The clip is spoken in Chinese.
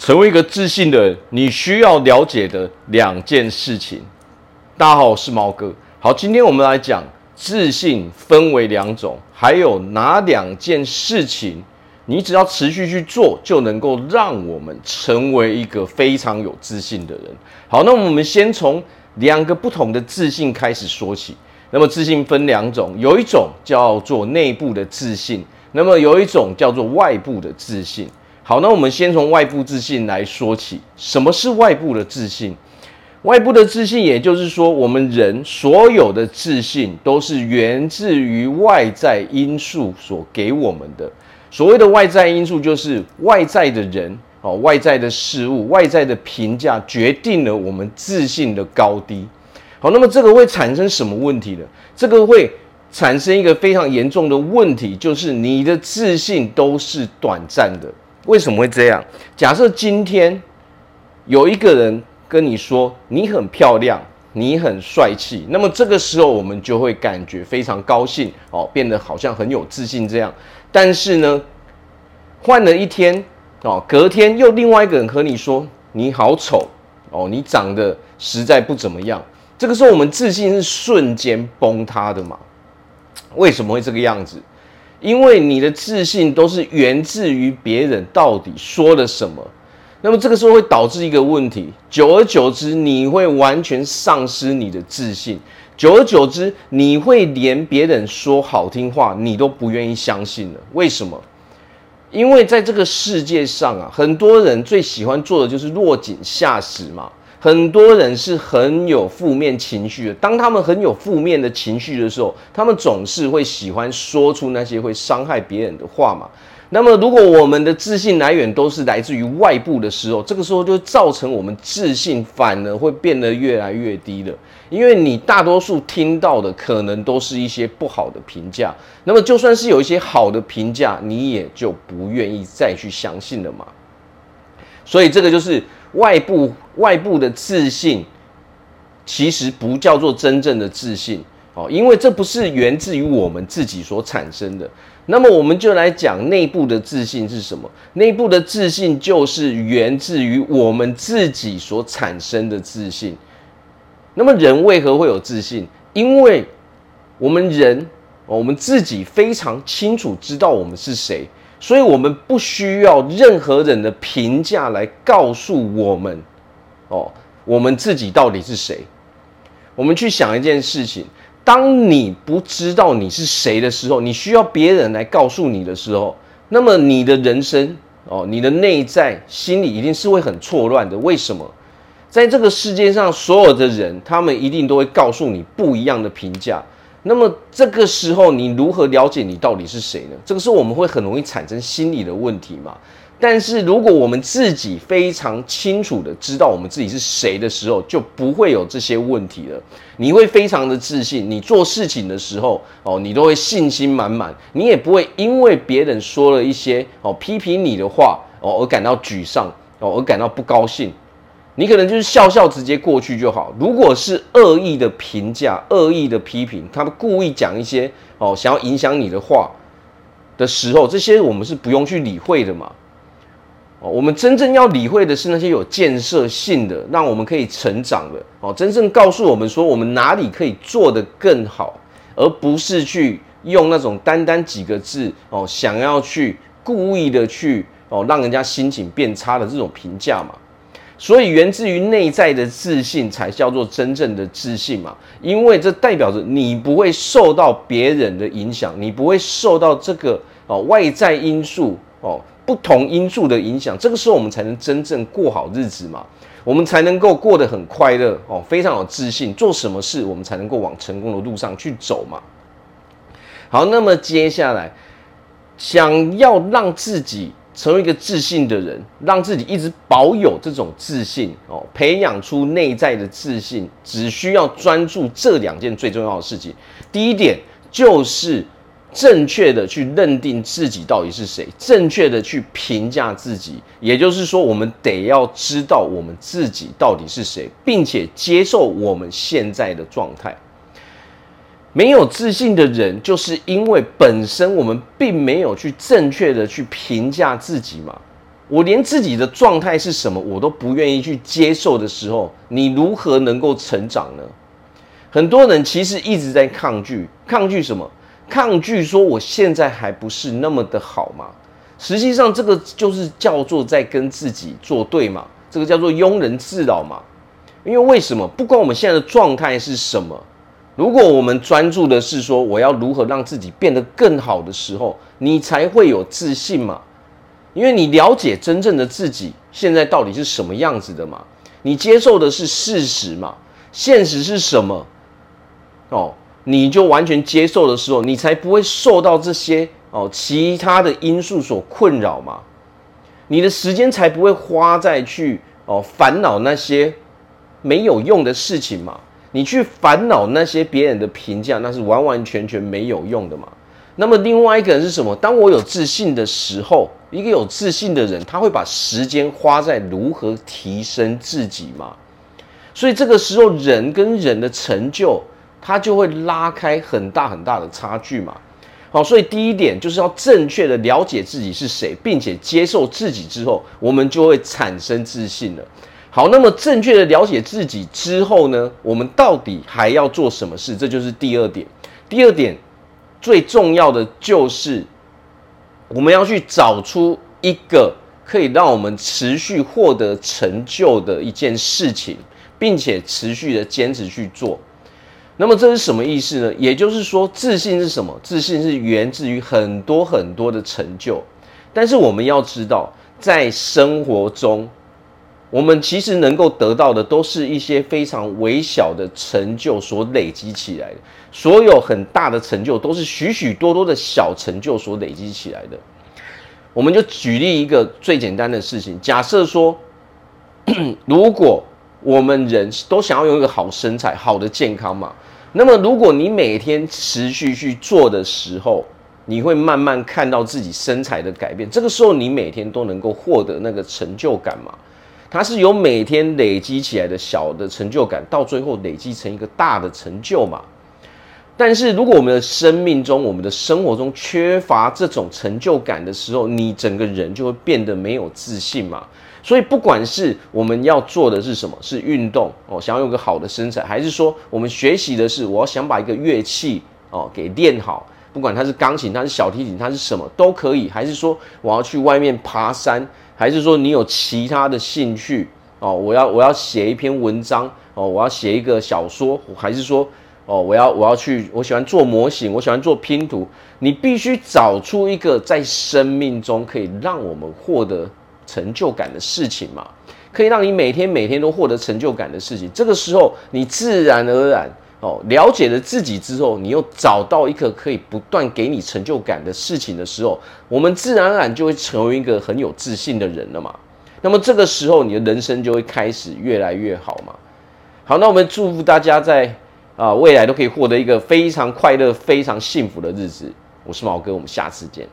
成为一个自信的人，你需要了解的两件事情。大家好，我是毛哥。好，今天我们来讲自信分为两种，还有哪两件事情，你只要持续去做，就能够让我们成为一个非常有自信的人。好，那我们先从两个不同的自信开始说起。那么自信分两种，有一种叫做内部的自信，那么有一种叫做外部的自信。好，那我们先从外部自信来说起。什么是外部的自信？外部的自信，也就是说，我们人所有的自信都是源自于外在因素所给我们的。所谓的外在因素，就是外在的人哦，外在的事物、外在的评价，决定了我们自信的高低。好，那么这个会产生什么问题呢？这个会产生一个非常严重的问题，就是你的自信都是短暂的。为什么会这样？假设今天有一个人跟你说你很漂亮，你很帅气，那么这个时候我们就会感觉非常高兴哦，变得好像很有自信这样。但是呢，换了一天哦，隔天又另外一个人和你说你好丑哦，你长得实在不怎么样。这个时候我们自信是瞬间崩塌的嘛？为什么会这个样子？因为你的自信都是源自于别人到底说了什么，那么这个时候会导致一个问题，久而久之你会完全丧失你的自信，久而久之你会连别人说好听话你都不愿意相信了。为什么？因为在这个世界上啊，很多人最喜欢做的就是落井下石嘛。很多人是很有负面情绪的，当他们很有负面的情绪的时候，他们总是会喜欢说出那些会伤害别人的话嘛。那么，如果我们的自信来源都是来自于外部的时候，这个时候就造成我们自信反而会变得越来越低了，因为你大多数听到的可能都是一些不好的评价。那么，就算是有一些好的评价，你也就不愿意再去相信了嘛。所以，这个就是。外部外部的自信，其实不叫做真正的自信哦，因为这不是源自于我们自己所产生的。那么我们就来讲内部的自信是什么？内部的自信就是源自于我们自己所产生的自信。那么人为何会有自信？因为我们人，我们自己非常清楚知道我们是谁。所以，我们不需要任何人的评价来告诉我们，哦，我们自己到底是谁？我们去想一件事情：当你不知道你是谁的时候，你需要别人来告诉你的时候，那么你的人生，哦，你的内在心里一定是会很错乱的。为什么？在这个世界上，所有的人，他们一定都会告诉你不一样的评价。那么这个时候，你如何了解你到底是谁呢？这个时候我们会很容易产生心理的问题嘛。但是如果我们自己非常清楚的知道我们自己是谁的时候，就不会有这些问题了。你会非常的自信，你做事情的时候哦，你都会信心满满，你也不会因为别人说了一些哦批评你的话哦而感到沮丧哦而感到不高兴。你可能就是笑笑直接过去就好。如果是恶意的评价、恶意的批评，他们故意讲一些哦想要影响你的话的时候，这些我们是不用去理会的嘛。哦，我们真正要理会的是那些有建设性的，让我们可以成长的哦，真正告诉我们说我们哪里可以做得更好，而不是去用那种单单几个字哦，想要去故意的去哦让人家心情变差的这种评价嘛。所以，源自于内在的自信才叫做真正的自信嘛，因为这代表着你不会受到别人的影响，你不会受到这个哦外在因素哦不同因素的影响，这个时候我们才能真正过好日子嘛，我们才能够过得很快乐哦，非常有自信，做什么事我们才能够往成功的路上去走嘛。好，那么接下来想要让自己。成为一个自信的人，让自己一直保有这种自信哦，培养出内在的自信，只需要专注这两件最重要的事情。第一点就是正确的去认定自己到底是谁，正确的去评价自己。也就是说，我们得要知道我们自己到底是谁，并且接受我们现在的状态。没有自信的人，就是因为本身我们并没有去正确的去评价自己嘛，我连自己的状态是什么我都不愿意去接受的时候，你如何能够成长呢？很多人其实一直在抗拒，抗拒什么？抗拒说我现在还不是那么的好嘛？实际上，这个就是叫做在跟自己作对嘛，这个叫做庸人自扰嘛。因为为什么？不管我们现在的状态是什么，如果我们专注的是说我要如何让自己变得更好的时候，你才会有自信嘛。因为你了解真正的自己现在到底是什么样子的嘛？你接受的是事实嘛？现实是什么？哦，你就完全接受的时候，你才不会受到这些哦其他的因素所困扰嘛？你的时间才不会花在去哦烦恼那些没有用的事情嘛？你去烦恼那些别人的评价，那是完完全全没有用的嘛？那么另外一个人是什么？当我有自信的时候，一个有自信的人，他会把时间花在如何提升自己嘛？所以这个时候，人跟人的成就，他就会拉开很大很大的差距嘛。好，所以第一点就是要正确的了解自己是谁，并且接受自己之后，我们就会产生自信了。好，那么正确的了解自己之后呢，我们到底还要做什么事？这就是第二点。第二点最重要的就是。我们要去找出一个可以让我们持续获得成就的一件事情，并且持续的坚持去做。那么这是什么意思呢？也就是说，自信是什么？自信是源自于很多很多的成就。但是我们要知道，在生活中，我们其实能够得到的都是一些非常微小的成就所累积起来的。所有很大的成就都是许许多多的小成就所累积起来的。我们就举例一个最简单的事情，假设说，如果我们人都想要有一个好身材、好的健康嘛，那么如果你每天持续去做的时候，你会慢慢看到自己身材的改变。这个时候，你每天都能够获得那个成就感嘛。它是由每天累积起来的小的成就感，到最后累积成一个大的成就嘛。但是如果我们的生命中、我们的生活中缺乏这种成就感的时候，你整个人就会变得没有自信嘛。所以，不管是我们要做的是什么，是运动哦，想要有个好的身材，还是说我们学习的是我要想把一个乐器哦给练好，不管它是钢琴、它是小提琴、它是什么都可以，还是说我要去外面爬山。还是说你有其他的兴趣哦？我要我要写一篇文章哦，我要写一个小说，还是说哦，我要我要去，我喜欢做模型，我喜欢做拼图。你必须找出一个在生命中可以让我们获得成就感的事情嘛，可以让你每天每天都获得成就感的事情。这个时候，你自然而然。哦，了解了自己之后，你又找到一个可以不断给你成就感的事情的时候，我们自然而然就会成为一个很有自信的人了嘛。那么这个时候，你的人生就会开始越来越好嘛。好，那我们祝福大家在啊、未来都可以获得一个非常快乐、非常幸福的日子。我是毛哥，我们下次见。